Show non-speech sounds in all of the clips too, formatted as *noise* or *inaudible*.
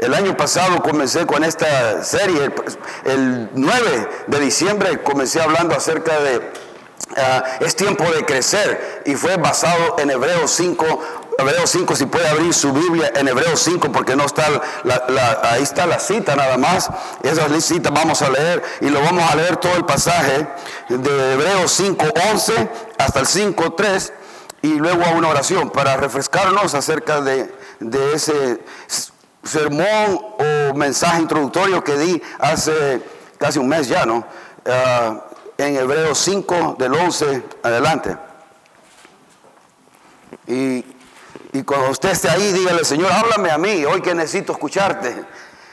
El año pasado comencé con esta serie, el 9 de diciembre comencé hablando acerca de ah, es tiempo de crecer y fue basado en Hebreos 5, Hebreos 5, si puede abrir su Biblia en Hebreos 5 porque no está, ahí está la cita nada más, esa cita vamos a leer y lo vamos a leer todo el pasaje de Hebreos 5, 11 hasta el 5, 3 y luego a una oración para refrescarnos acerca de, de ese sermón o mensaje introductorio que di hace casi un mes ya, ¿no? Ah, en Hebreos 5 del 11 adelante. Y, y, cuando usted esté ahí, dígale, Señor, háblame a mí, hoy que necesito escucharte.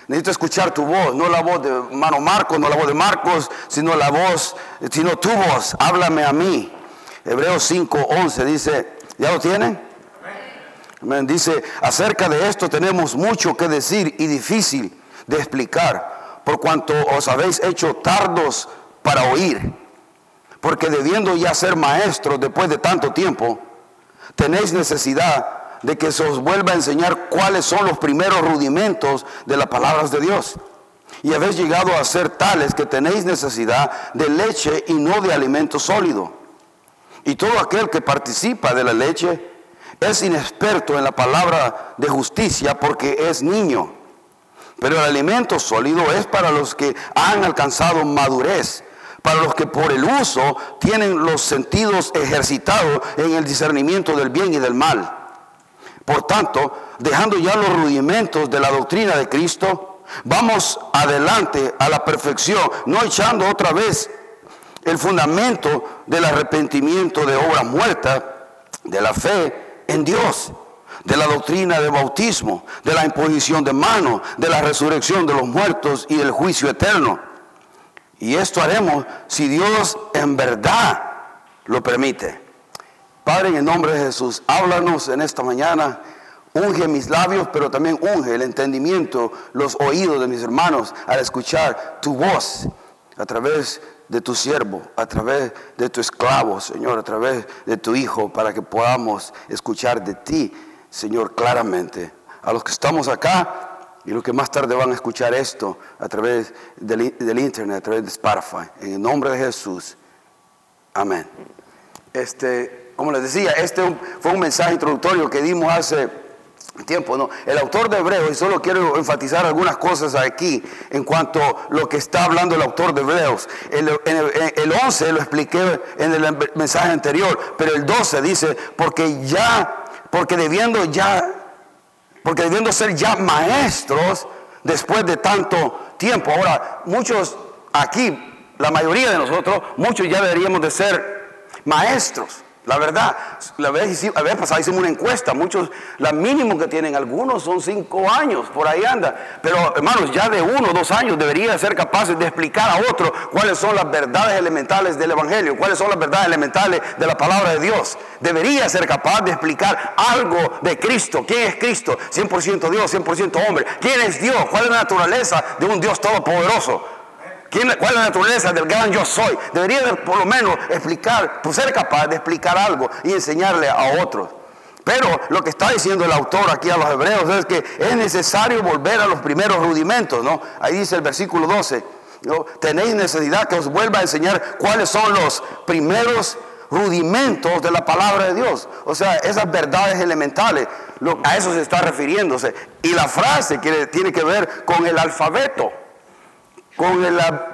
Necesito escuchar tu voz, no la voz de mano Marcos, no la voz de Marcos, sino la voz, sino tu voz, háblame a mí. Hebreos 5, 11 dice, ¿ya lo tienen? Dice, acerca de esto tenemos mucho que decir y difícil de explicar, por cuanto os habéis hecho tardos para oír. Porque debiendo ya ser maestros después de tanto tiempo, tenéis necesidad de que se os vuelva a enseñar cuáles son los primeros rudimentos de las palabras de Dios. Y habéis llegado a ser tales que tenéis necesidad de leche y no de alimento sólido. Y todo aquel que participa de la leche es inexperto en la palabra de justicia porque es niño. Pero el alimento sólido es para los que han alcanzado madurez, para los que por el uso tienen los sentidos ejercitados en el discernimiento del bien y del mal. Por tanto, dejando ya los rudimentos de la doctrina de Cristo, vamos adelante a la perfección, no echando otra vez el fundamento del arrepentimiento de obra muerta, de la fe en Dios, de la doctrina del bautismo, de la imposición de mano, de la resurrección de los muertos y del juicio eterno. Y esto haremos si Dios en verdad lo permite. Padre, en el nombre de Jesús, háblanos en esta mañana. Unge mis labios, pero también unge el entendimiento, los oídos de mis hermanos al escuchar tu voz a través de tu siervo, a través de tu esclavo, Señor, a través de tu Hijo, para que podamos escuchar de ti, Señor, claramente. A los que estamos acá y los que más tarde van a escuchar esto a través del, del Internet, a través de Spotify. En el nombre de Jesús. Amén. Este, como les decía, este fue un mensaje introductorio que dimos hace tiempo, ¿no? El autor de Hebreos, y solo quiero enfatizar algunas cosas aquí en cuanto a lo que está hablando el autor de Hebreos. El, el, 11 lo expliqué en el mensaje anterior, pero el 12 dice, porque ya, porque debiendo ya, porque debiendo ser ya maestros después de tanto tiempo. Ahora, muchos aquí, la mayoría de nosotros, muchos ya deberíamos de ser maestros. La verdad, la vez, pasada hicimos una encuesta, muchos, la mínimo que tienen algunos son cinco años, por ahí anda. Pero hermanos, ya de uno o dos años deberían ser capaces de explicar a otro cuáles son las verdades elementales del Evangelio, cuáles son las verdades elementales de la palabra de Dios. Debería ser capaz de explicar algo de Cristo. ¿Quién es Cristo? 100% Dios, 100% hombre. ¿Quién es Dios? ¿Cuál es la naturaleza de un Dios todopoderoso? ¿Cuál es la naturaleza del gran yo soy? Debería por lo menos explicar, pues ser capaz de explicar algo y enseñarle a otros. Pero lo que está diciendo el autor aquí a los hebreos es que es necesario volver a los primeros rudimentos, ¿no? Ahí dice el versículo 12, ¿no? tenéis necesidad que os vuelva a enseñar cuáles son los primeros rudimentos de la palabra de Dios. O sea, esas verdades elementales, a eso se está refiriéndose. Y la frase tiene que ver con el alfabeto con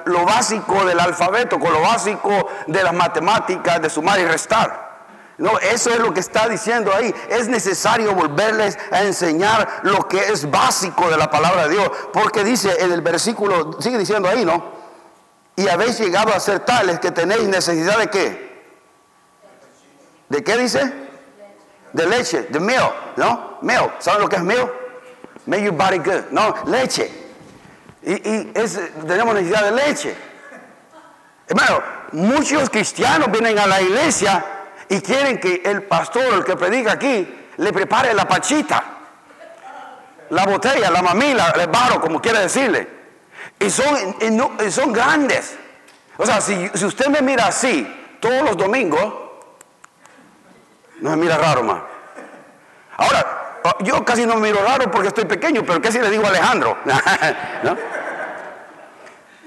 lo básico del alfabeto, con lo básico de las matemáticas, de sumar y restar. No, eso es lo que está diciendo ahí. Es necesario volverles a enseñar lo que es básico de la palabra de Dios. Porque dice en el versículo, sigue diciendo ahí, ¿no? Y habéis llegado a ser tales que tenéis necesidad de qué? ¿De qué dice? De leche, de milk, ¿no? Milk. ¿Saben lo que es milk? Make your body good. No, leche. Y, tenemos necesidad de leche. Hermano, muchos cristianos vienen a la iglesia y quieren que el pastor, el que predica aquí, le prepare la pachita, la botella, la mamila, el barro, como quiere decirle. Y son, son grandes. O sea, si, si, usted me mira así todos los domingos, no me mira raro más. Ahora, yo casi no me miro raro porque estoy pequeño, pero casi le digo a Alejandro. *laughs*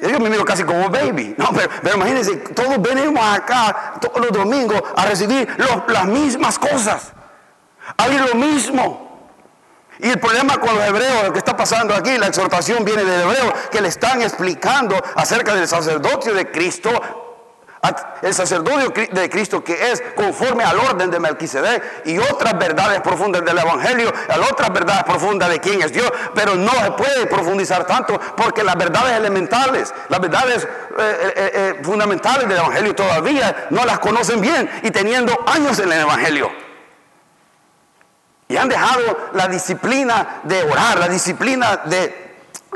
Yo me miro casi como baby. Pero, imagínense, todos venimos acá todos los domingos a recibir las mismas cosas. Hay lo mismo. Y el problema con los hebreos, lo que está pasando aquí, la exhortación viene del hebreo, que le están explicando acerca del sacerdocio de Cristo el sacerdocio de Cristo que es conforme al orden de Melquisedec y otras verdades profundas del Evangelio, otras verdades profundas de quién es Dios, pero no se puede profundizar tanto porque las verdades elementales, las verdades eh, eh, eh, fundamentales del Evangelio todavía no las conocen bien y teniendo años en el Evangelio. Y han dejado la disciplina de orar, la disciplina de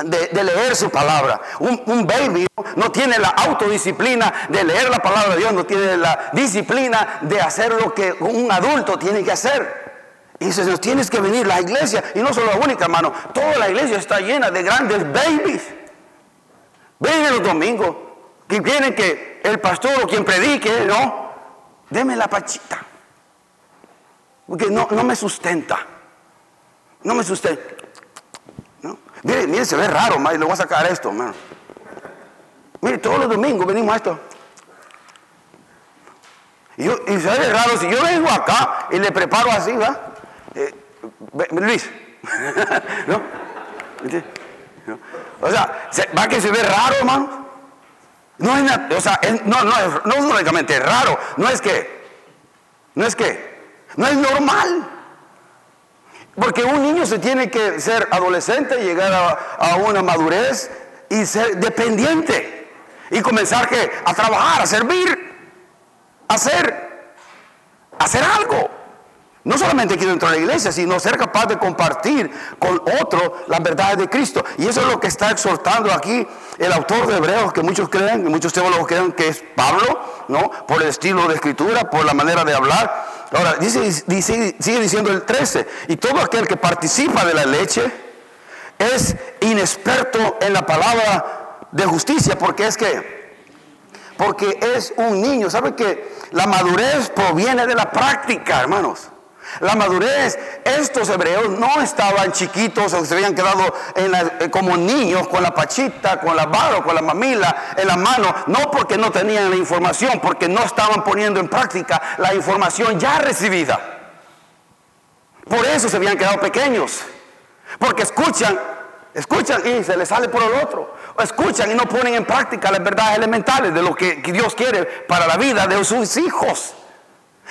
de, leer su palabra. Un, baby no tiene la autodisciplina de leer la palabra de Dios, no tiene la disciplina de hacer lo que un adulto tiene que hacer. Y dice, nos tienes que venir la iglesia, y no solo la única, hermano, toda la iglesia está llena de grandes babies. Ven los domingos, que quieren que el pastor o quien predique, no, deme la pachita. Porque no, no me sustenta. No me sustenta. Mire, mire, se ve raro, y le voy a sacar esto, hermano. Mire, todos los domingos venimos a esto. Y, se ve raro, si yo vengo acá y le preparo así, ¿va? Eh, Luis, *laughs* ¿no? O sea, ¿va que se ve raro, hermano? No es, o sea, no, no, no es únicamente raro, no es que, no es que, no es normal. Porque un niño se tiene que ser adolescente, llegar a, una madurez y ser dependiente. Y comenzar a trabajar, a servir, a hacer, a hacer algo. No solamente aquí dentro de la iglesia, sino ser capaz de compartir con otro las verdades de Cristo. Y eso es lo que está exhortando aquí el autor de Hebreos, que muchos creen, muchos teólogos creen que es Pablo, ¿no? Por el estilo de escritura, por la manera de hablar. Ahora, dice, sigue diciendo el 13, y todo aquel que participa de la leche es inexperto en la palabra de justicia, porque es que, porque es un niño. ¿Sabe que la madurez proviene de la práctica, hermanos? La madurez, estos hebreos no estaban chiquitos o se habían quedado eh, como niños con la pachita, con la barra, con la mamila en la mano, no porque no tenían la información, porque no estaban poniendo en práctica la información ya recibida. Por eso se habían quedado pequeños, porque escuchan, escuchan y se les sale por el otro, escuchan y no ponen en práctica las verdades elementales de lo que Dios quiere para la vida de sus hijos.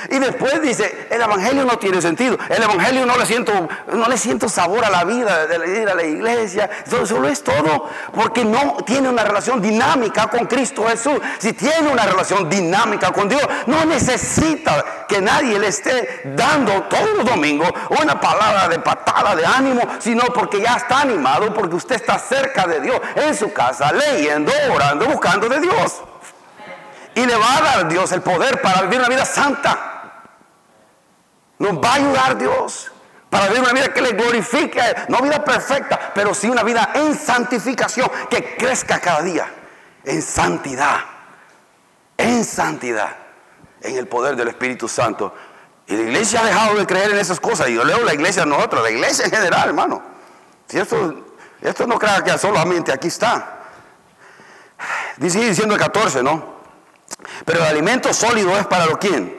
Y después dice, el evangelio no tiene sentido. El evangelio no le siento, no le siento sabor a la vida de ir a la iglesia. Eso solo es todo porque no tiene una relación dinámica con Cristo Jesús. Si tiene una relación dinámica con Dios, no necesita que nadie le esté dando todos los domingos una palabra de patada de ánimo, sino porque ya está animado, porque usted está cerca de Dios, en su casa, leyendo, orando, buscando de Dios. Y le va a dar Dios el poder para vivir una vida santa. Nos va a ayudar Dios para vivir una vida que le glorifique, no vida perfecta, pero sí una vida en santificación, que crezca cada día en santidad, en santidad, en el poder del Espíritu Santo. Y la iglesia ha dejado de creer en esas cosas. Y yo leo la iglesia nosotros, la iglesia en general, hermano. Esto, esto no crea que solamente aquí está. Dice diciendo el 14, ¿no? Pero el alimento sólido es para lo quién.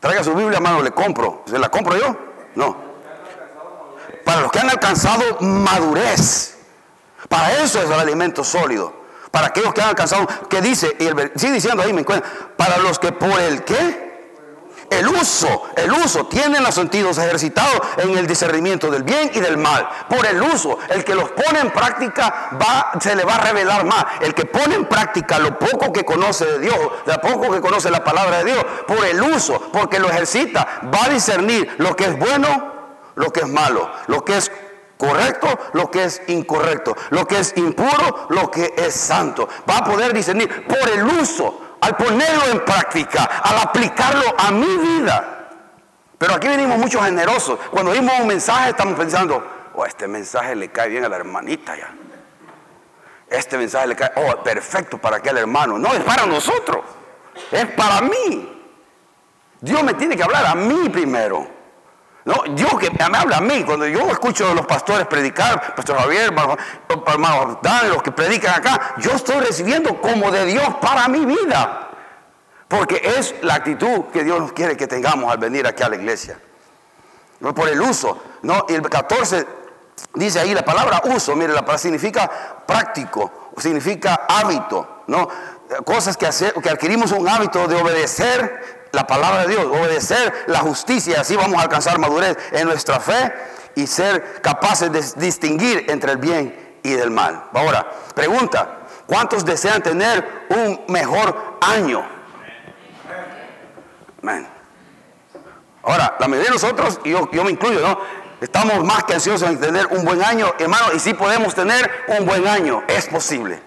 Traiga su Biblia, hermano, le compro. ¿Se la compro yo? No. Para los que han alcanzado madurez. Para eso es el alimento sólido. Para aquellos que han alcanzado, que dice, y sigue diciendo ahí, me encuentro, para los que por el qué el uso, el uso, tienen los sentidos ejercitados en el discernimiento del bien y del mal. Por el uso, el que los pone en práctica va, se le va a revelar más. El que pone en práctica lo poco que conoce de Dios, lo poco que conoce la palabra de Dios, por el uso, porque lo ejercita, va a discernir lo que es bueno, lo que es malo, lo que es correcto, lo que es incorrecto, lo que es impuro, lo que es santo. Va a poder discernir por el uso al ponerlo en práctica, al aplicarlo a mi vida. Pero aquí venimos muchos generosos. Cuando oímos un mensaje estamos pensando, oh, este mensaje le cae bien a la hermanita ya. Este mensaje le cae, oh, perfecto para aquel hermano. No, es para nosotros. Es para mí. Dios me tiene que hablar a mí primero. No, Dios que me habla a mí, cuando yo escucho a los pastores predicar, Pastor Javier, hermano Dan, los que predican acá, yo estoy recibiendo como de Dios para mi vida. Porque es la actitud que Dios nos quiere que tengamos al venir aquí a la iglesia. No por el uso. No, el 14 dice ahí la palabra uso, mire, la palabra significa práctico, significa hábito, ¿no? Cosas que, hacer, que adquirimos un hábito de obedecer la palabra de Dios, obedecer la justicia, así vamos a alcanzar madurez en nuestra fe y ser capaces de distinguir entre el bien y el mal. Ahora, pregunta, ¿cuántos desean tener un mejor año? Ahora, la mayoría de nosotros, y yo, yo me incluyo, ¿no? Estamos más que ansiosos en tener un buen año, hermano, y sí podemos tener un buen año, es posible.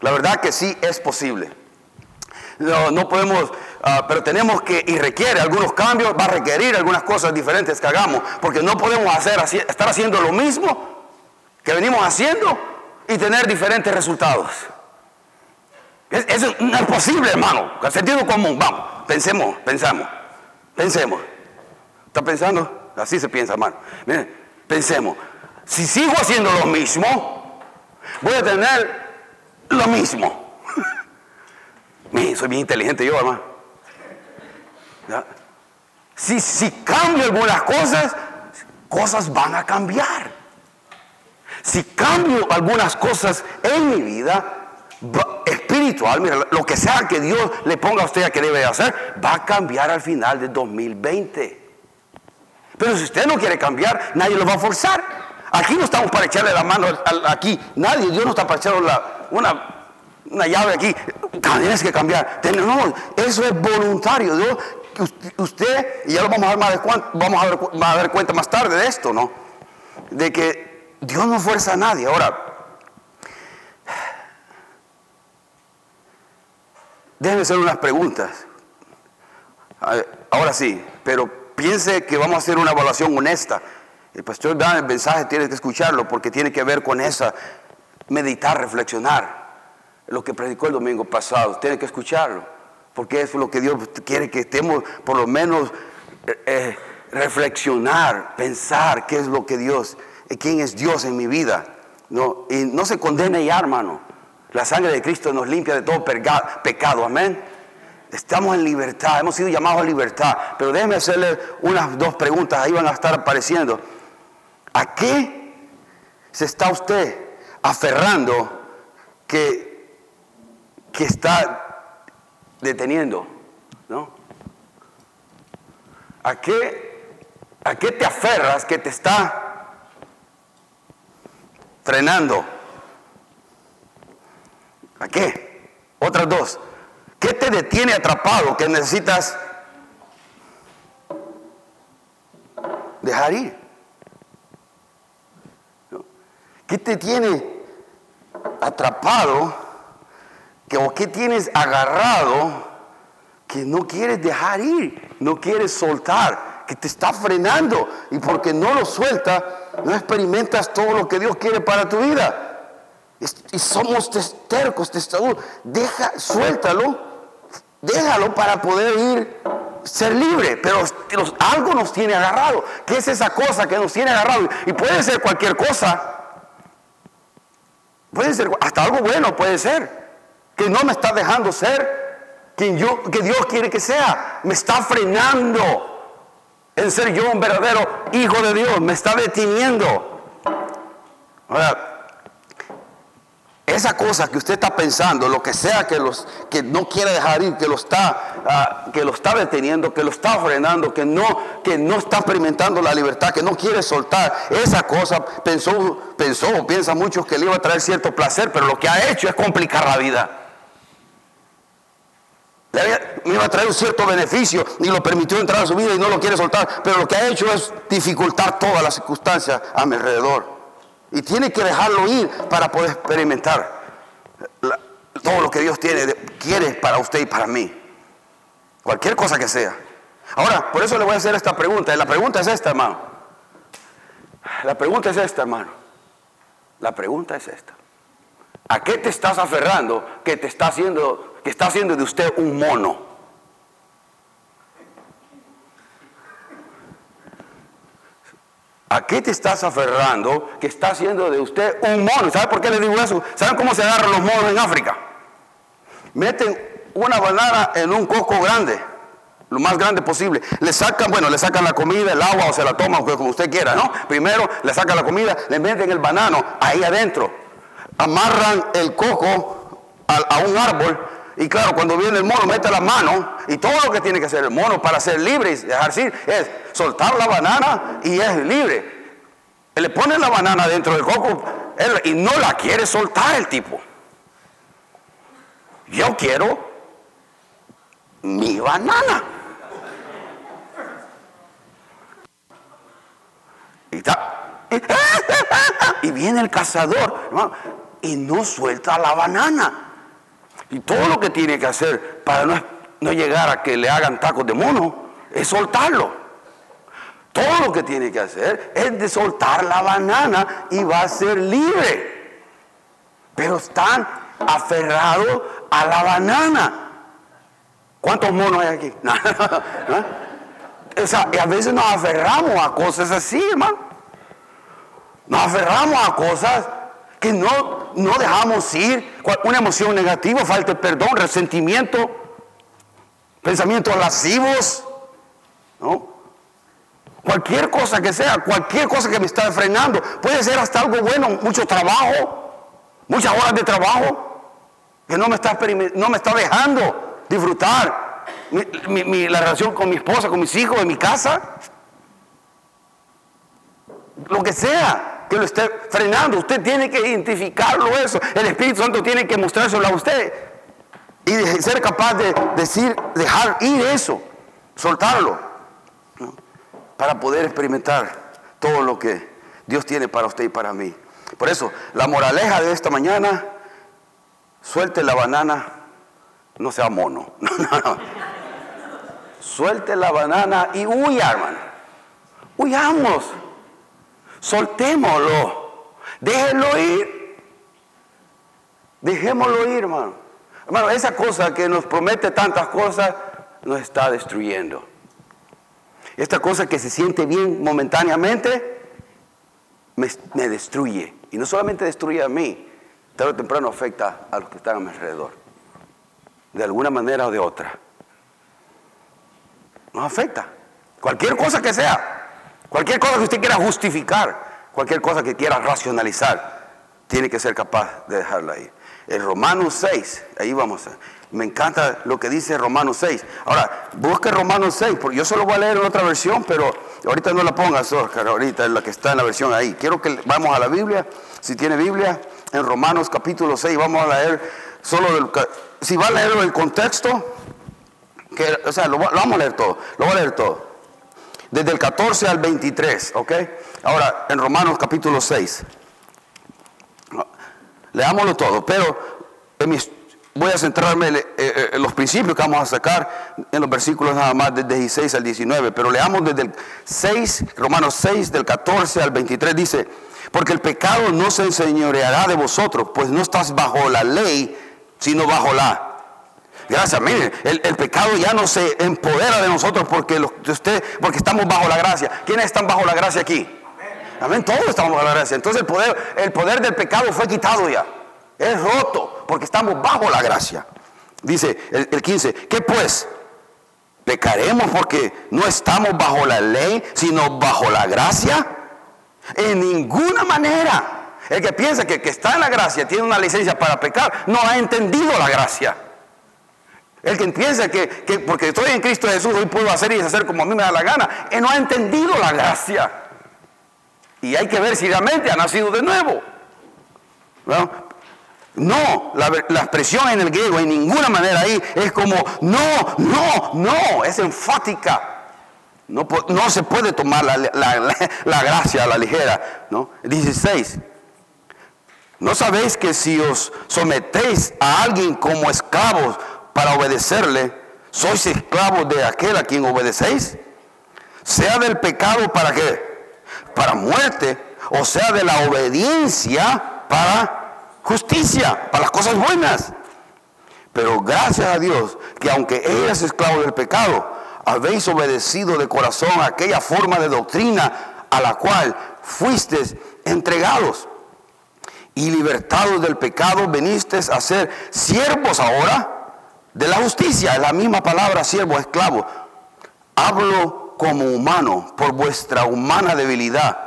La verdad que sí es posible. No, no podemos Ah, pero tenemos que, y requiere algunos cambios, va a requerir algunas cosas diferentes que hagamos, porque no podemos hacer, estar haciendo lo mismo que venimos haciendo y tener diferentes resultados. Eso no es posible, hermano. Con sentido común, vamos, pensemos, pensamos, pensemos. ¿Está pensando? Así se piensa, hermano. Miren, pensemos. Si sigo haciendo lo mismo, voy a tener lo mismo. Soy bien inteligente yo, hermano. Si, si cambio algunas cosas, cosas van a cambiar. Si cambio algunas cosas en mi vida espiritual, mira, lo que sea que Dios le ponga a usted a que debe hacer, va a cambiar al final de 2020. Pero si usted no quiere cambiar, nadie lo va a forzar. Aquí no estamos para echarle la mano aquí, nadie, Dios no está para echarle una, una llave aquí. Tienes que cambiar. No, eso es voluntario. Dios usted, y ya lo vamos a, ver vamos a, ver, a cuenta más tarde de esto, ¿no? De que Dios no fuerza a nadie. Ahora, déjenme hacer unas preguntas. Ahora sí, pero piense que vamos a hacer una evaluación honesta. El pastor da el mensaje, tiene que escucharlo porque tiene que ver con esa, meditar, reflexionar. Lo que predicó el domingo pasado, tiene que escucharlo porque es lo que Dios quiere que estemos, por lo menos, eh, eh, reflexionar, pensar qué es lo que Dios, eh, quién es Dios en mi vida. No, y no se condene ya, hermano. La sangre de Cristo nos limpia de todo pecado, amén. Estamos en libertad, hemos sido llamados a libertad. Pero déjeme hacerle unas dos preguntas, ahí van a estar apareciendo. ¿A qué se está usted aferrando que, que está deteniendo, ¿no? ¿A qué, ¿A qué te aferras que te está frenando? ¿A qué? Otras dos. ¿Qué te detiene atrapado que necesitas dejar ir? ¿Qué te tiene atrapado que o qué tienes agarrado que no quieres dejar ir, no quieres soltar, que te está frenando y porque no lo suelta, no experimentas todo lo que Dios quiere para tu vida. Y somos tercos, testaduros. Deja, suéltalo, déjalo para poder ir, ser libre. Pero algo nos tiene agarrado. ¿Qué es esa cosa que nos tiene agarrado? Y puede ser cualquier cosa. Puede ser hasta algo bueno, puede ser que no me está dejando ser quien yo, que Dios quiere que sea. Me está frenando en ser yo un verdadero hijo de Dios. Me está deteniendo. Ahora, esa cosa que usted está pensando, lo que sea que, los, que no quiere dejar ir, que lo, está, ah, que lo está deteniendo, que lo está frenando, que no, que no está experimentando la libertad, que no quiere soltar, esa cosa pensó, pensó, piensa muchos que le iba a traer cierto placer, pero lo que ha hecho es complicar la vida me iba a traer un cierto beneficio y lo permitió entrar a su vida y no lo quiere soltar, pero lo que ha hecho es dificultar todas las circunstancias a mi alrededor. Y tiene que dejarlo ir para poder experimentar todo lo que Dios tiene, quiere para usted y para mí. Cualquier cosa que sea. Ahora, por eso le voy a hacer esta pregunta. Y la pregunta es esta, hermano. La pregunta es esta, hermano. La pregunta es esta. ¿A qué te estás aferrando que te está haciendo que está haciendo de usted un mono. ¿A qué te estás aferrando que está haciendo de usted un mono? ¿Sabe por qué le digo eso? ¿Saben cómo se agarran los monos en África? Meten una banana en un coco grande, lo más grande posible. Le sacan, bueno, le sacan la comida, el agua o se la toman como usted quiera, ¿no? Primero le sacan la comida, le meten el banano ahí adentro. Amarran el coco a un árbol y claro, cuando viene el mono, mete la mano y todo lo que tiene que hacer el mono para ser libre y dejarse ir es soltar la banana y es libre. Le pone la banana dentro del coco y no la quiere soltar el tipo. Yo quiero mi banana. Y, *laughs* y viene el cazador y no suelta la banana. Y todo lo que tiene que hacer para no, llegar a que le hagan tacos de mono es soltarlo. Todo lo que tiene que hacer es de soltar la banana y va a ser libre. Pero están aferrados a la banana. ¿Cuántos monos hay aquí? *laughs* sea, y a veces nos aferramos a cosas así, hermano. Nos aferramos a cosas que no, no dejamos ir, una emoción negativa, falta de perdón, resentimiento, pensamientos lascivos, ¿no? Cualquier cosa que sea, cualquier cosa que me está frenando, puede ser hasta algo bueno, mucho trabajo, muchas horas de trabajo, que no me está, no me está dejando disfrutar la relación con mi esposa, con mis hijos, en mi casa. Lo que sea que lo esté frenando. Usted tiene que identificarlo eso. El Espíritu Santo tiene que mostrárselo a usted. Y ser capaz de decir, dejar ir eso, soltarlo. Para poder experimentar todo lo que Dios tiene para usted y para mí. Por eso, la moraleja de esta mañana, suelte la banana, no sea mono. *laughs* Suelte la banana y huya, hermano. Huyamos. Soltémoslo. Déjenlo ir. Dejémoslo ir, hermano. Hermano, esa cosa que nos promete tantas cosas nos está destruyendo. Esta cosa que se siente bien momentáneamente me, destruye. Y no solamente destruye a mí, tarde o temprano afecta a los que están a mi alrededor. De alguna manera o de otra. Nos afecta. Cualquier cosa que sea. Cualquier cosa que usted quiera justificar, cualquier cosa que quiera racionalizar, tiene que ser capaz de dejarla ahí. El Romanos 6, ahí vamos. Me encanta lo que dice Romanos 6. Ahora, busque Romanos 6, porque yo solo voy a leer en otra versión, pero ahorita no la pongas, Oscar, ahorita es la que está en la versión ahí. Quiero que vamos a la Biblia, si tiene Biblia, en Romanos capítulo 6, vamos a leer solo del, si va a leer el contexto, o sea, lo, lo vamos a leer todo, lo voy a leer todo desde el 14 al 23, ¿ok? Ahora, en Romanos capítulo 6. Leámoslo todo, pero voy a centrarme eh, eh, en, los principios que vamos a sacar en los versículos nada más desde 16 al 19, pero leamos desde el 6, Romanos 6, del 14 al 23, dice, porque el pecado no se enseñoreará de vosotros, pues no estás bajo la ley, sino bajo la Gracias, mire, el, pecado ya no se empodera de nosotros porque, usted, porque estamos bajo la gracia. ¿Quiénes están bajo la gracia aquí? Amén, todos estamos bajo la gracia. Entonces el poder, el poder del pecado fue quitado ya. Es roto porque estamos bajo la gracia. Dice el, el 15, ¿qué pues? ¿Pecaremos porque no estamos bajo la ley, sino bajo la gracia? En ninguna manera. El que piensa que, que está en la gracia, tiene una licencia para pecar, no ha entendido la gracia. El que piensa que, porque estoy en Cristo Jesús hoy puedo hacer y deshacer como a mí me da la gana, él no ha entendido la gracia. Y hay que ver si realmente ha nacido de nuevo. No, la, expresión en el griego en ninguna manera ahí es como no, no, no, es enfática. No, no se puede tomar la, la, gracia a la ligera. ¿no? 16. ¿No sabéis que si os sometéis a alguien como esclavos para obedecerle, sois esclavos de aquel a quien obedecéis, sea del pecado para qué? Para muerte, o sea de la obediencia para justicia, para las cosas buenas. Pero gracias a Dios que aunque eres esclavo del pecado, habéis obedecido de corazón aquella forma de doctrina a la cual fuiste entregados. Y libertados del pecado, veniste a ser siervos ahora de la justicia. La misma palabra, siervo, esclavo. Hablo como humano por vuestra humana debilidad.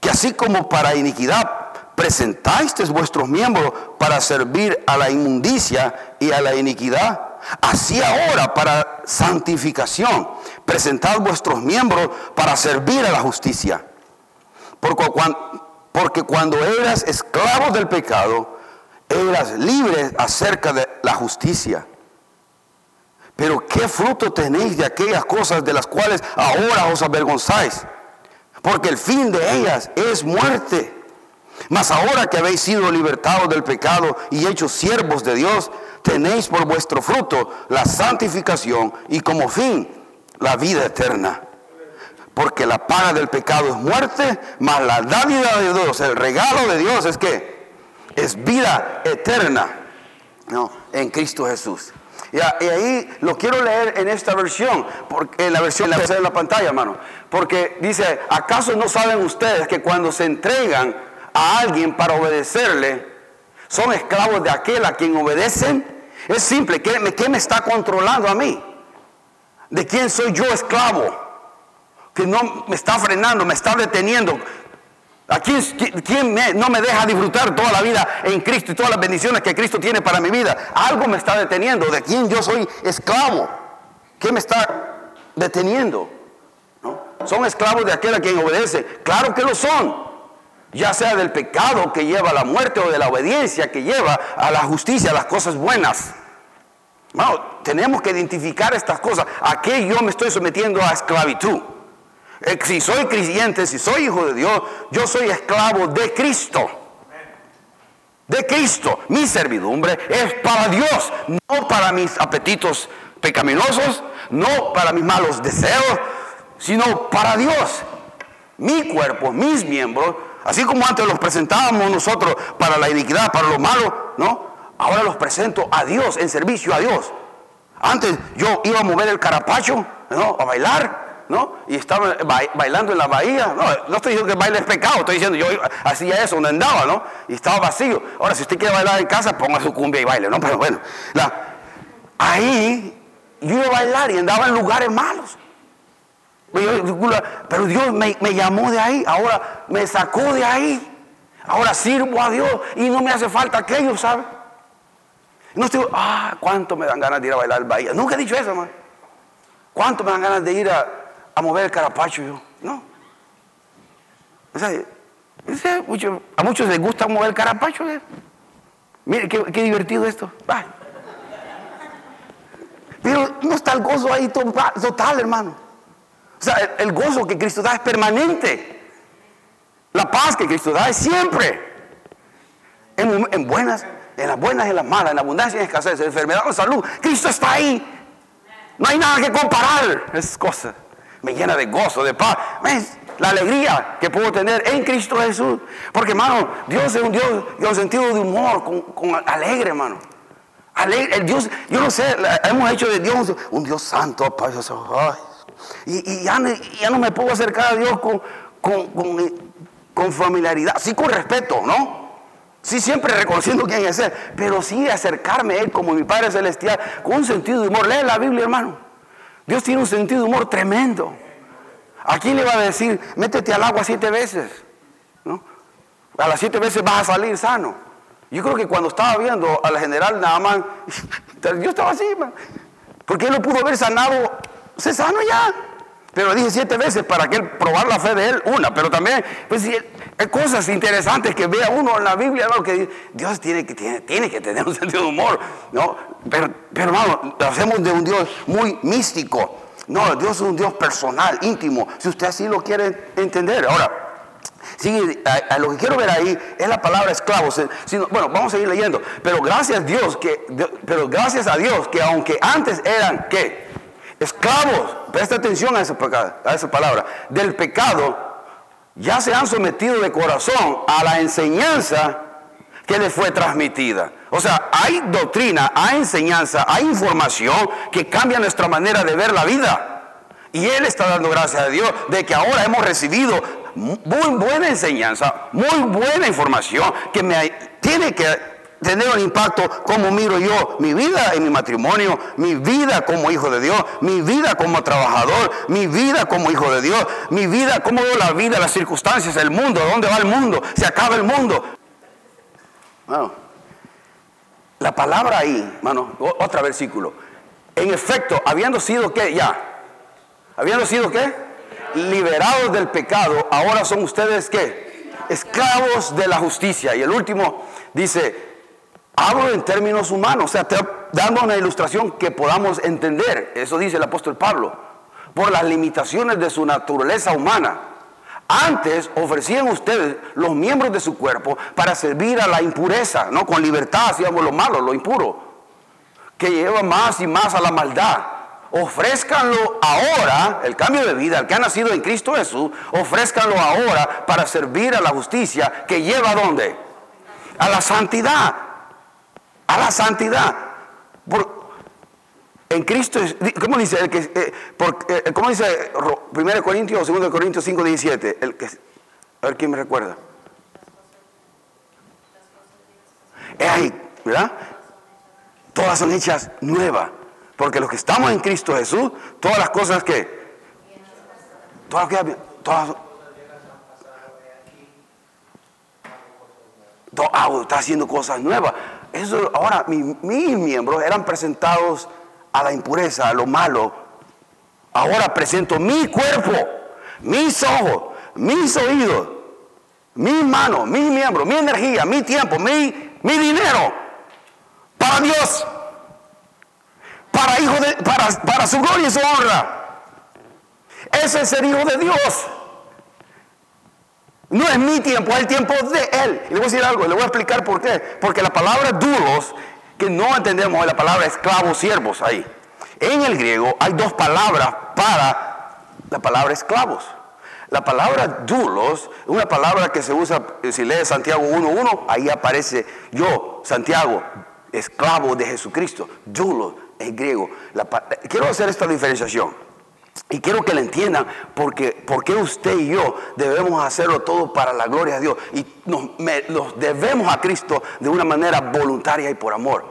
Que así como para iniquidad presentáis vuestros miembros para servir a la inmundicia y a la iniquidad. Así ahora para santificación, presentad vuestros miembros para servir a la justicia. Porque cuando eras esclavo del pecado, eras libre acerca de la justicia. Pero ¿qué fruto tenéis de aquellas cosas de las cuales ahora os avergonzáis? Porque el fin de ellas es muerte. Mas ahora que habéis sido libertados del pecado y hechos siervos de Dios, tenéis por vuestro fruto la santificación y como fin la vida eterna. Porque la paga del pecado es muerte, mas la dádiva de Dios, el regalo de Dios es que es vida eterna ¿no? en Cristo Jesús. Y, ahí lo quiero leer en esta versión, porque, en la versión la en la pantalla, hermano. Porque dice, ¿acaso no saben ustedes que cuando se entregan a alguien para obedecerle, son esclavos de aquel a quien obedecen. Es simple, ¿qué, me está controlando a mí? ¿De quién soy yo esclavo? Que no me está frenando, me está deteniendo. ¿A quién, no me deja disfrutar toda la vida en Cristo y todas las bendiciones que Cristo tiene para mi vida? Algo me está deteniendo. ¿De quién yo soy esclavo? ¿Qué me está deteniendo? Son esclavos de aquel a quien obedece. Claro que lo son ya sea del pecado que lleva a la muerte o de la obediencia que lleva a la justicia, a las cosas buenas. tenemos que identificar estas cosas. ¿A qué yo me estoy sometiendo a esclavitud? Eh, si soy creyente, si soy hijo de Dios, yo soy esclavo de Cristo. De Cristo. Mi servidumbre es para Dios, no para mis apetitos pecaminosos, no para mis malos deseos, sino para Dios. Mi cuerpo, mis miembros Así como antes los presentábamos nosotros para la iniquidad, para lo malo, ¿no? Ahora los presento a Dios, en servicio a Dios. Antes yo iba a mover el carapacho, ¿no? A bailar, ¿no? Y estaba bailando en la bahía. No, no estoy diciendo que baile es pecado, estoy diciendo yo hacía eso donde andaba, ¿no? Y estaba vacío. Ahora, si usted quiere bailar en casa, ponga su cumbia y baile, ¿no? Pero bueno, ahí yo iba a bailar y andaba en lugares malos. Pero Dios me, llamó de ahí, ahora me sacó de ahí. Ahora sirvo a Dios y no me hace falta aquello, ¿sabe? No estoy, ah, cuánto me dan ganas de ir a bailar el bahía. Nunca he dicho eso, hermano. ¿Cuánto me dan ganas de ir a, mover el carapacho? Yo, no. O sea, a muchos les gusta mover el carapacho. ¿eh? Mire, qué, divertido esto. Pero no está el gozo ahí total, hermano. O sea, el, gozo que Cristo da es permanente. La paz que Cristo da es siempre. En, buenas, en las buenas y en las malas, en abundancia y en escasez, en enfermedad o salud. Cristo está ahí. No hay nada que comparar. Esas cosas me llena de gozo, de paz. La alegría que puedo tener en Cristo Jesús. Porque, hermano, Dios es un Dios con sentido de humor, con, alegre, hermano. Alegre, el Dios, yo no sé, hemos hecho de Dios un Dios santo, Ay, y, ya, no me puedo acercar a Dios con, con, familiaridad, sí con respeto, ¿no? Sí, siempre reconociendo quién es Él, pero sí acercarme a Él como mi Padre Celestial con un sentido de humor. Lee la Biblia, hermano. Dios tiene un sentido de humor tremendo. ¿A quién le va a decir, métete al agua siete veces? ¿No? A las siete veces vas a salir sano. Yo creo que cuando estaba viendo al general nada *laughs* yo estaba así, porque él lo pudo haber sanado se sano ya. Pero dije siete veces para que él probar la fe de él, una. Pero también, pues hay cosas interesantes que vea uno en la Biblia, que Dios tiene que, tiene, tiene que tener un *laughs* sentido de humor, ¿no? Pero, pero hermano, lo hacemos de un Dios muy místico. No, Dios es un Dios personal, íntimo, si usted así lo quiere entender. Ahora, lo que quiero ver ahí es la palabra esclavo. bueno, vamos a seguir leyendo. Pero gracias a Dios que, pero gracias a Dios que aunque antes eran, ¿qué? esclavos, presta atención a esa palabra, del pecado, ya se han sometido de corazón a la enseñanza que les fue transmitida. O sea, hay doctrina, hay enseñanza, hay información que cambia nuestra manera de ver la vida. Y Él está dando gracias a Dios de que ahora hemos recibido muy buena enseñanza, muy buena información que me tiene que tener un impacto como miro yo mi vida en mi matrimonio, mi vida como hijo de Dios, mi vida como trabajador, mi vida como hijo de Dios, mi vida, como veo la vida, las circunstancias, el mundo, dónde va el mundo, se acaba el mundo. Bueno, la palabra ahí, mano, otro versículo. En efecto, habiendo sido que ya, habiendo sido que liberados del pecado, ahora son ustedes que esclavos de la justicia. Y el último dice, Hablo en términos humanos, o sea, dando una ilustración que podamos entender. Eso dice el apóstol Pablo. Por las limitaciones de su naturaleza humana. Antes ofrecían ustedes los miembros de su cuerpo para servir a la impureza, no con libertad hacíamos lo malo, lo impuro, que lleva más y más a la maldad. Ofrézcanlo ahora, el cambio de vida, el que ha nacido en Cristo Jesús, ofrézcanlo ahora para servir a la justicia que lleva a dónde? A la santidad a la santidad. en Cristo, ¿cómo dice? El que, eh, eh, ¿Cómo dice 1 Corintios o 2 Corintios 5, 17? El que, a ver quién me recuerda. Es ahí, ¿verdad? Todas son hechas nuevas. Porque los que estamos en Cristo Jesús, todas las cosas que. Todas, todas, ah, está haciendo cosas nuevas. Eso, ahora mis miembros eran presentados a la impureza, a lo malo. Ahora presento mi cuerpo, mis ojos, mis oídos, mis manos, mis miembros, mi energía, mi tiempo, mi, mi dinero para Dios, para, hijo de, para, para su gloria y su honra. Ese es el hijo de Dios. No es mi tiempo, es el tiempo de Él. Y le voy a decir algo, le voy a explicar por qué. Porque la palabra duros, que no entendemos es la palabra esclavos, siervos ahí. En el griego hay dos palabras para la palabra esclavos. La palabra dulos es una palabra que se usa, si lees Santiago 1.1, ahí aparece yo, Santiago, esclavo de Jesucristo. Dulos en griego. quiero hacer esta diferenciación. Y quiero que le entiendan porque, porque usted y yo debemos hacerlo todo para la gloria de Dios. Y nos, debemos a Cristo de una manera voluntaria y por amor.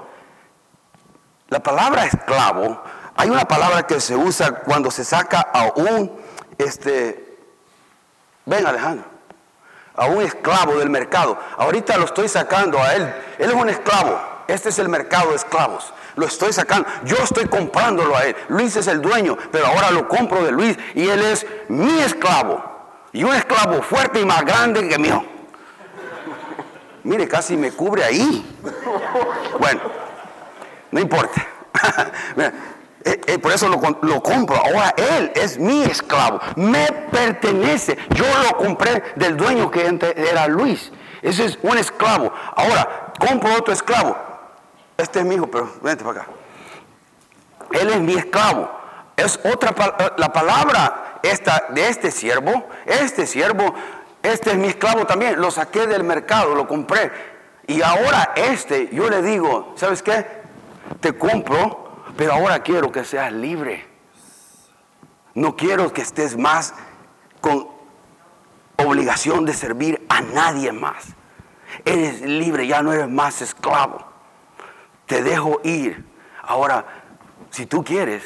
La palabra esclavo, hay una palabra que se usa cuando se saca a un, este, ven Alejandro, a un esclavo del mercado. Ahorita lo estoy sacando a él. Él es un esclavo. Este es el mercado de esclavos. Lo estoy sacando. Yo estoy comprándolo a él. Luis es el dueño, pero ahora lo compro de Luis y él es mi esclavo. Y un esclavo fuerte y más grande que mío. Mire, casi me cubre ahí. Bueno, no importa. *laughs* Eh, eh, por eso lo, lo, compro. Ahora él es mi esclavo. Me pertenece. Yo lo compré del dueño que era Luis. Ese es un esclavo. Ahora compro otro esclavo este es mi hijo, pero vente para acá. Él es mi esclavo. Es otra la palabra esta de este siervo, este siervo, este es mi esclavo también. Lo saqué del mercado, lo compré. Y ahora este, yo le digo, ¿sabes qué? Te compro, pero ahora quiero que seas libre. No quiero que estés más con obligación de servir a nadie más. Eres libre, ya no eres más esclavo te dejo ir. Ahora, si tú quieres,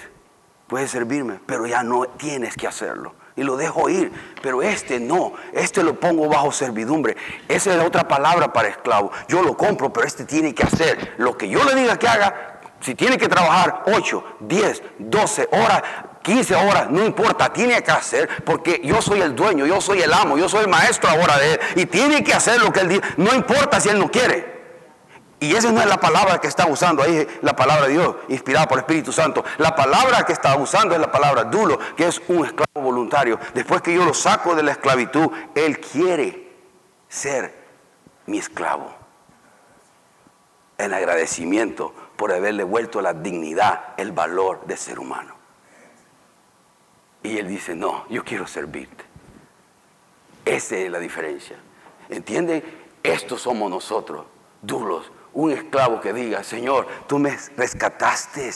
puedes servirme, pero ya no tienes que hacerlo. Y lo dejo ir, pero este no, este lo pongo bajo servidumbre. Esa es la otra palabra para esclavo. Yo lo compro, pero este tiene que hacer lo que yo le diga que haga. Si tiene que trabajar 8, 10, 12 horas, 15 horas, no importa, tiene que hacer porque yo soy el dueño, yo soy el amo, yo soy el maestro ahora de él. Y tiene que hacer lo que él dice, no importa si él no quiere. Y esa no es la palabra que está usando ahí, la palabra de Dios, inspirada por el Espíritu Santo. La palabra que está usando es la palabra dulo, que es un esclavo voluntario. Después que yo lo saco de la esclavitud, Él quiere ser mi esclavo. En agradecimiento por haberle vuelto la dignidad, el valor de ser humano. Y Él dice, no, yo quiero servirte. Esa es la diferencia. ¿Entienden? Estos somos nosotros, duros un esclavo que diga, Señor, tú me rescataste,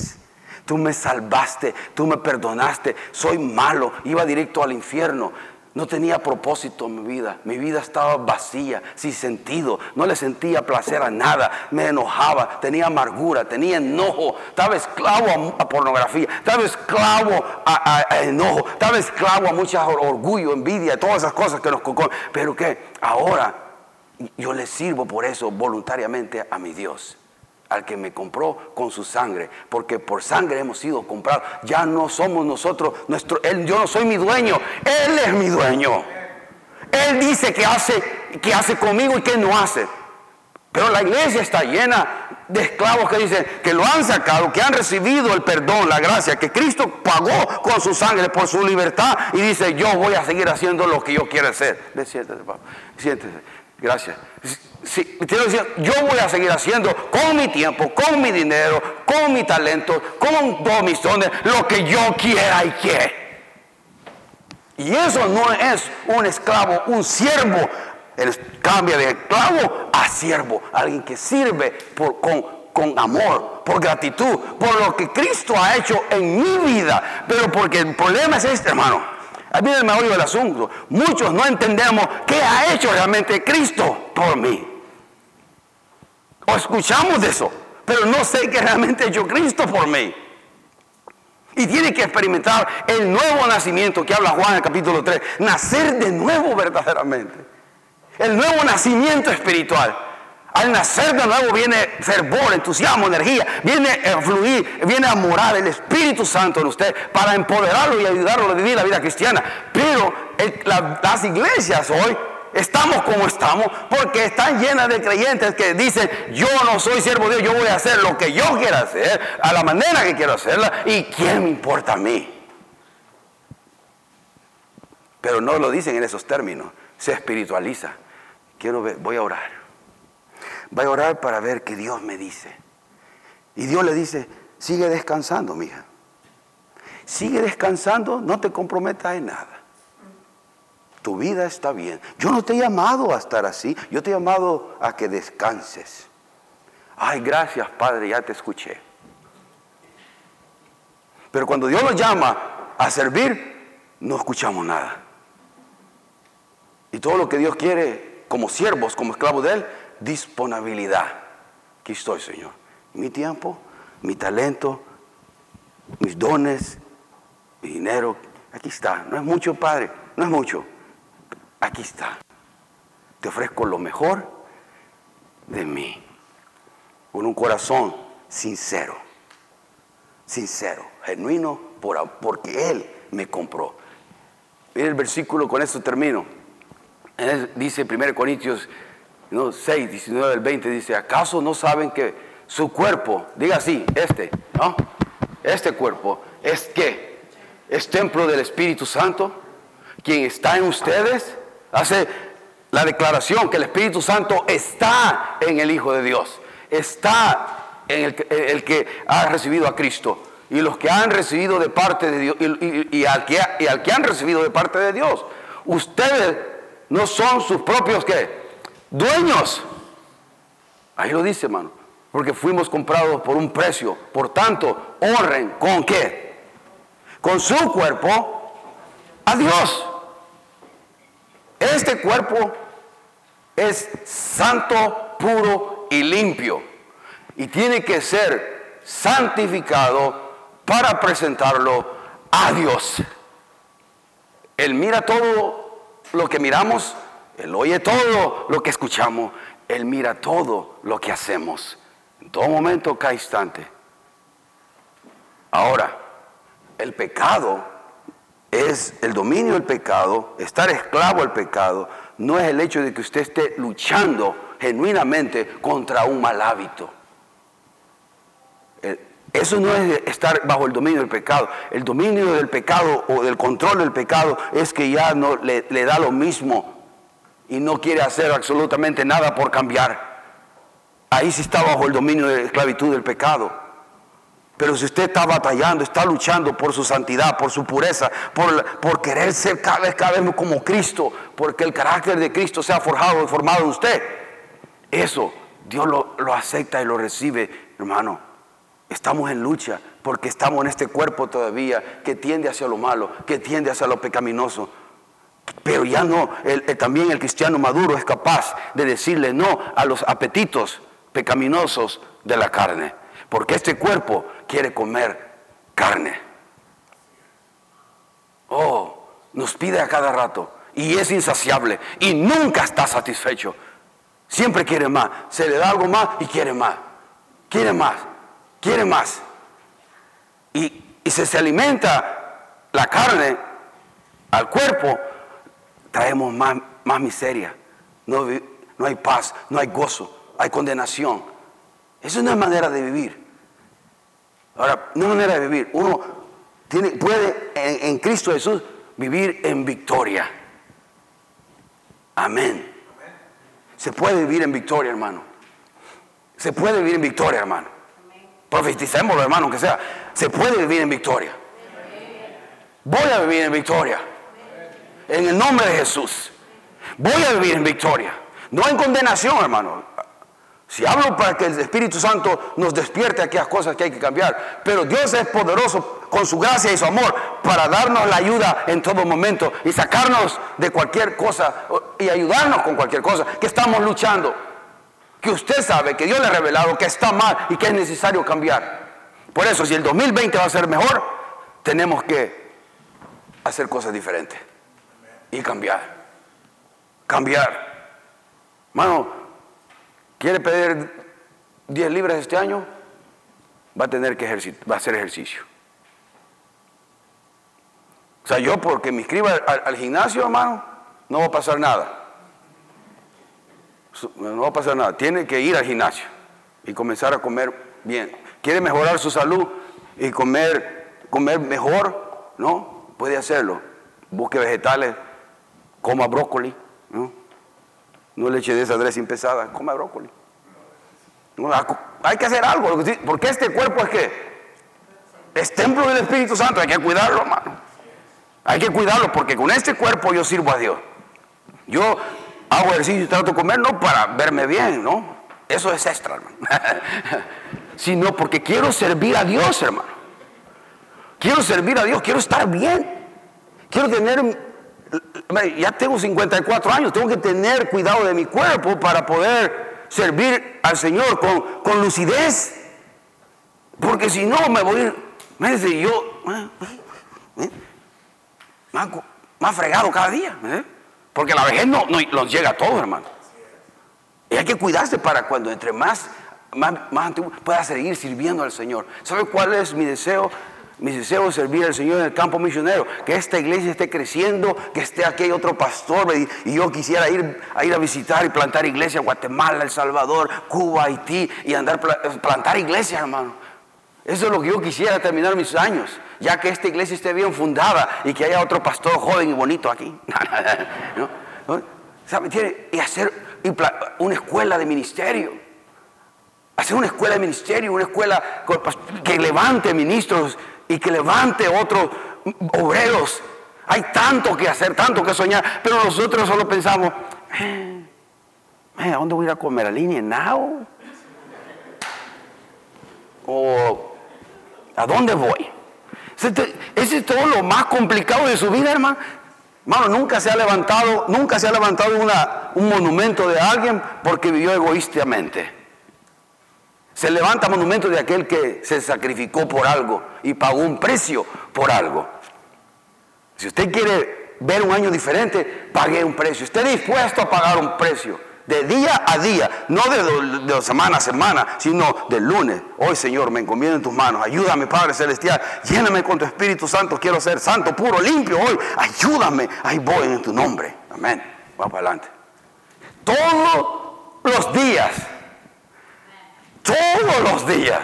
tú me salvaste, tú me perdonaste, soy malo, iba directo al infierno, No tenía propósito en mi vida. Mi vida estaba vacía, sin sentido. No le sentía placer a nada. Me enojaba, tenía amargura, tenía enojo. Estaba esclavo a, pornografía. Estaba esclavo a, enojo. Estaba esclavo a mucho orgullo, envidia, todas esas cosas que nos Pero que ahora yo le sirvo por eso voluntariamente a mi Dios al que me compró con su sangre, porque por sangre hemos sido comprados. Ya no somos nosotros, nuestro, él, yo no soy mi dueño, Él es mi dueño. Él dice que hace, que hace conmigo y que no hace. Pero la iglesia está llena de esclavos que dicen que lo han sacado, que han recibido el perdón, la gracia, que Cristo pagó con su sangre por su libertad y dice, yo voy a seguir haciendo lo que yo quiero hacer. Siéntese, papá. Siéntese. Gracias. Sí, yo voy a seguir haciendo con mi tiempo, con mi dinero, con mi talento, con todos mis dones, lo que yo quiera y quiera. Y eso no es un esclavo, un siervo. Él cambia de esclavo a siervo, alguien que sirve con amor, por gratitud, por lo que Cristo ha hecho en mi vida. Pero porque el problema es este, hermano. Ahí viene el meollo del asunto. Muchos no entendemos qué ha hecho realmente Cristo por mí. O escuchamos de eso, pero no sé qué realmente ha hecho Cristo por mí. Y tiene que experimentar el nuevo nacimiento que habla Juan en el capítulo 3. Nacer de nuevo verdaderamente. El nuevo nacimiento espiritual. Al nacer de nuevo viene fervor, entusiasmo, energía, viene a fluir, viene a morar el Espíritu Santo en usted para empoderarlo y ayudarlo a vivir la vida cristiana. Pero las iglesias hoy estamos como estamos porque están llenas de creyentes que dicen, yo no soy siervo de Dios, yo voy a hacer lo que yo quiero hacer, a la manera que quiero hacerla, y quién me importa a mí. Pero no lo dicen en esos términos, se espiritualiza. Quiero ver, voy a orar. Va a orar para ver qué Dios me dice. Y Dios le dice, sigue descansando, mija. Sigue descansando, no te comprometas en nada. Tu vida está bien. Yo no te he llamado a estar así, yo te he llamado a que descanses. Ay, gracias Padre, ya te escuché. Pero cuando Dios nos llama a servir, no escuchamos nada. Y todo lo que Dios quiere como siervos, como esclavos de Él, disponibilidad. Aquí estoy, Señor. Mi tiempo, mi talento, mis dones, mi dinero. Aquí está. No es mucho, Padre. No es mucho. Aquí está. Te ofrezco lo mejor de mí. Con un corazón sincero. Sincero. Genuino por, porque Él me compró. Mira el versículo, con esto termino. dice 1 Corintios no, 6, 19 del 20 dice, ¿acaso no saben que su cuerpo, diga así, este, ¿no? Este cuerpo es que es templo del Espíritu Santo, quien está en ustedes, hace la declaración que el Espíritu Santo está en el Hijo de Dios, está en el, que ha recibido a Cristo. Y los que han recibido de parte de Dios, y, al que, y al que han recibido de parte de Dios, ustedes no son sus propios que dueños. Ahí lo dice, hermano. Porque fuimos comprados por un precio. Por tanto, honren con qué? Con su cuerpo a Dios. Este cuerpo es santo, puro y limpio. Y tiene que ser santificado para presentarlo a Dios. Él mira todo lo que miramos él oye todo lo que escuchamos. Él mira todo lo que hacemos. En todo momento, cada instante. Ahora, el pecado es el dominio del pecado, estar esclavo al pecado, no es el hecho de que usted esté luchando genuinamente contra un mal hábito. Eso no es estar bajo el dominio del pecado. El dominio del pecado o del control del pecado es que ya no le, le da lo mismo y no quiere hacer absolutamente nada por cambiar. Ahí sí está bajo el dominio de la esclavitud del pecado. Pero si usted está batallando, está luchando por su santidad, por su pureza, por, por querer ser cada vez, cada vez como Cristo, porque el carácter de Cristo se ha forjado y formado en usted, eso Dios lo, lo acepta y lo recibe, hermano. Estamos en lucha porque estamos en este cuerpo todavía que tiende hacia lo malo, que tiende hacia lo pecaminoso. Pero ya no, también el cristiano maduro es capaz de decirle no a los apetitos pecaminosos de la carne. Porque este cuerpo quiere comer carne. Oh, nos pide a cada rato y es insaciable y nunca está satisfecho. Siempre quiere más. Se le da algo más y quiere más. Quiere más. Quiere más. Y, si se alimenta la carne al cuerpo, traemos más, más miseria. No, no hay paz, no hay gozo, hay condenación. Eso es una manera de vivir. Ahora, no manera de vivir. Uno tiene, puede en Cristo Jesús vivir en victoria. Amén. Se puede vivir en victoria, hermano. Se puede vivir en victoria, hermano. Profeticémoslo, hermano, que sea. Se puede vivir en victoria. Voy a vivir en victoria. En el nombre de Jesús. Voy a vivir en victoria. No en condenación, hermano. Si hablo para que el Espíritu Santo nos despierte aquellas cosas que hay que cambiar. Pero Dios es poderoso con su gracia y su amor para darnos la ayuda en todo momento y sacarnos de cualquier cosa y ayudarnos con cualquier cosa que estamos luchando. Que usted sabe que Dios le ha revelado que está mal y que es necesario cambiar. Por eso, si el 2020 va a ser mejor, tenemos que hacer cosas diferentes y cambiar. Cambiar. Mano, ¿Quiere pedir 10 libras este año? Va a tener que va a hacer ejercicio. O sea, yo porque me inscriba al, gimnasio, hermano, no va a pasar nada. No va a pasar nada. Tiene que ir al gimnasio y comenzar a comer bien. ¿Quiere mejorar su salud y comer, comer mejor? ¿No? Puede hacerlo. Busque vegetales, coma brócoli, ¿no? No le eche de esa dressing pesada, coma brócoli. hay que hacer algo, porque este cuerpo es que es templo del Espíritu Santo, hay que cuidarlo, hermano. Hay que cuidarlo porque con este cuerpo yo sirvo a Dios. Yo hago ejercicio y trato de comer no para verme bien, ¿no? Eso es extra, hermano. *laughs* Sino porque quiero servir a Dios, hermano. Quiero servir a Dios, quiero estar bien. Quiero tener ya tengo 54 años, tengo que tener cuidado de mi cuerpo para poder servir al Señor con, lucidez. Porque si no, me voy a ir, me yo, ¿eh? más, fregado cada día. ¿eh? Porque la vejez no, nos llega a todos, hermano. Y hay que cuidarse para cuando entre más, más, más antiguo pueda seguir sirviendo al Señor. ¿Sabe cuál es mi deseo? Mi deseo es servir al Señor en el campo misionero, que esta iglesia esté creciendo, que esté aquí otro pastor y yo quisiera ir a, ir a visitar y plantar iglesia en Guatemala, El Salvador, Cuba, Haití y andar plantar iglesia, hermano. Eso es lo que yo quisiera terminar mis años, ya que esta iglesia esté bien fundada y que haya otro pastor joven y bonito aquí. *laughs* ¿No? Y hacer una escuela de ministerio. Hacer una escuela de ministerio, una escuela que levante ministros y que levante otros obreros. Hay tanto que hacer, tanto que soñar, pero nosotros solo pensamos, eh, ¿a dónde voy a comer? ¿A línea now? ¿O a dónde voy? Ese es todo lo más complicado de su vida, hermano. Hermano, nunca se ha levantado, nunca se ha levantado una, un monumento de alguien porque vivió egoístamente. Se levanta monumento de aquel que se sacrificó por algo y pagó un precio por algo. Si usted quiere ver un año diferente, pague un precio. Esté dispuesto a pagar un precio. De día a día, no de, semana a semana, sino de lunes. Hoy, Señor, me encomiendo en tus manos. Ayúdame, Padre Celestial. Lléname con tu Espíritu Santo. Quiero ser santo, puro, limpio hoy. Ayúdame. Ahí voy en tu nombre. Amén. Vamos para adelante. Todos los días todos los días.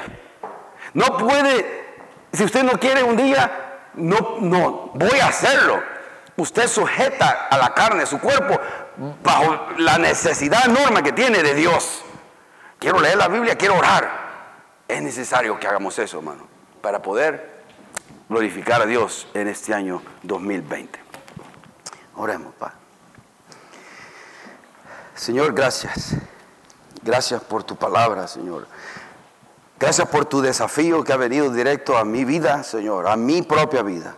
No puede, si usted no quiere un día, no, no, voy a hacerlo. Usted sujeta a la carne, su cuerpo, bajo la necesidad enorme que tiene de Dios. Quiero leer la Biblia, quiero orar. Es necesario que hagamos eso, hermano, para poder glorificar a Dios en este año 2020. Oremos, Padre. Señor, gracias. Gracias por tu palabra, Señor. Gracias por tu desafío que ha venido directo a mi vida, Señor, a mi propia vida.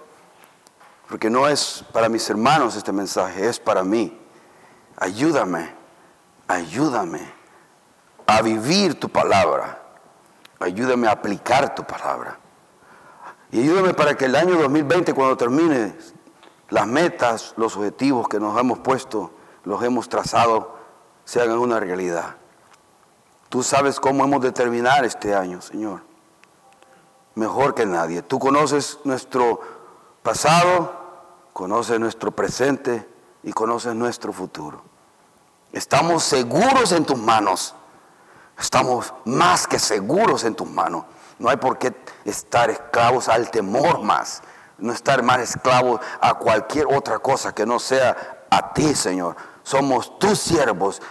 Porque no es para mis hermanos este mensaje, es para mí. Ayúdame, ayúdame a vivir tu palabra. Ayúdame a aplicar tu palabra. Y ayúdame para que el año 2020, cuando termine, las metas, los objetivos que nos hemos puesto, los hemos trazado, se hagan una realidad. Tú sabes cómo hemos de terminar este año, Señor. Mejor que nadie. Tú conoces nuestro pasado, conoces nuestro presente y conoces nuestro futuro. Estamos seguros en tus manos. Estamos más que seguros en tus manos. No hay por qué estar esclavos al temor más. No estar más esclavos a cualquier otra cosa que no sea a ti, Señor. Somos tus siervos.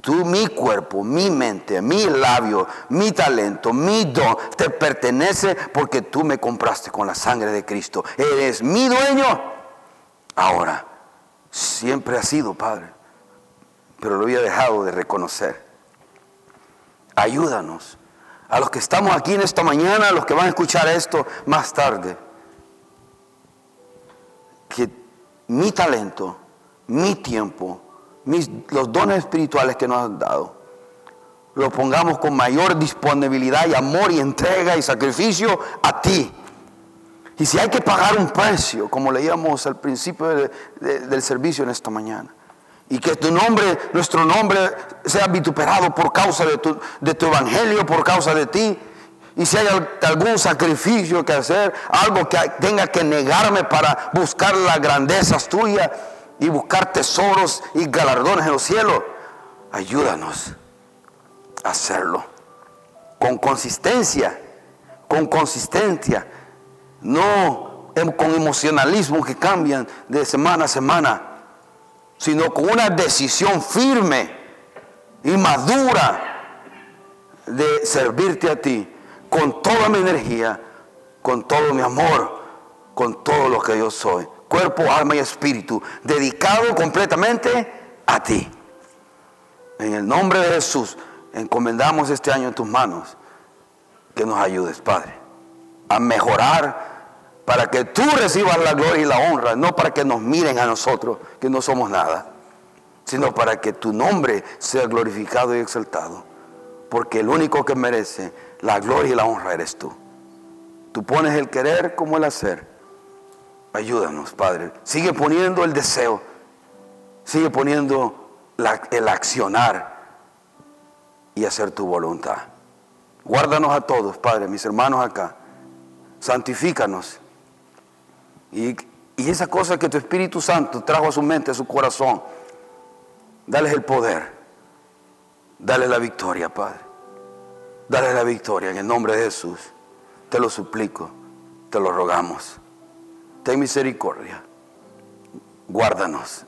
Tú, mi cuerpo, mi mente, mi labio, mi talento, mi don, te pertenece porque tú me compraste con la sangre de Cristo. Eres mi dueño. Ahora, siempre ha sido, Padre, pero lo había dejado de reconocer. Ayúdanos a los que estamos aquí en esta mañana, a los que van a escuchar esto más tarde, que mi talento, mi tiempo, mis, los dones espirituales que nos han dado, lo pongamos con mayor disponibilidad y amor y entrega y sacrificio a ti. Y si hay que pagar un precio, como leíamos al principio del servicio en esta mañana, y que tu nombre, nuestro nombre, sea vituperado por causa de tu, de tu evangelio, por causa de ti. Y si hay algún sacrificio que hacer, algo que tenga que negarme para buscar las grandezas tuyas y buscar tesoros y galardones en los cielos, ayúdanos a hacerlo. Con consistencia, con consistencia, no con emocionalismo que cambian de semana a semana sino con una decisión firme y madura de servirte a ti con toda mi energía, con todo mi amor, con todo lo que yo soy, cuerpo, alma y espíritu, dedicado completamente a ti. En el nombre de Jesús, encomendamos este año en tus manos, que nos ayudes, Padre, a mejorar para que tú recibas la gloria y la honra, no para que nos miren a nosotros, que no somos nada, sino para que tu nombre sea glorificado y exaltado. Porque el único que merece la gloria y la honra eres tú. Tú pones el querer como el hacer. Ayúdanos, Padre. Sigue poniendo el deseo. Sigue poniendo el accionar y hacer tu voluntad. Guárdanos a todos, Padre, mis hermanos acá. Santifícanos y, esa cosa que tu Espíritu Santo trajo a su mente, a su corazón, dale el poder. Dale la victoria, Padre. Dale la victoria en el nombre de Jesús. Te lo suplico, te lo rogamos. Ten misericordia. Guárdanos,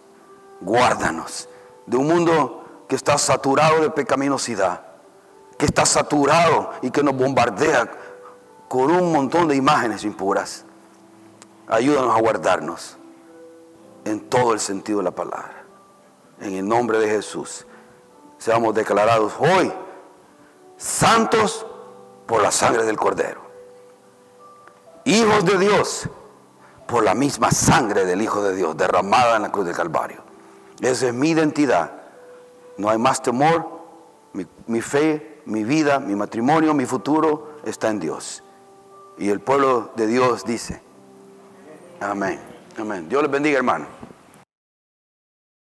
guárdanos de un mundo que está saturado de pecaminosidad, que está saturado y que nos bombardea con un montón de imágenes impuras. Ayúdanos a guardarnos en todo el sentido de la palabra. En el nombre de Jesús, seamos declarados hoy santos por la sangre del Cordero. Hijos de Dios por la misma sangre del Hijo de Dios derramada en la cruz del Calvario. Esa es mi identidad. No hay más temor. Mi, mi fe, mi vida, mi matrimonio, mi futuro está en Dios. Y el pueblo de Dios dice, Amén. Amén. Dios les bendiga, hermano.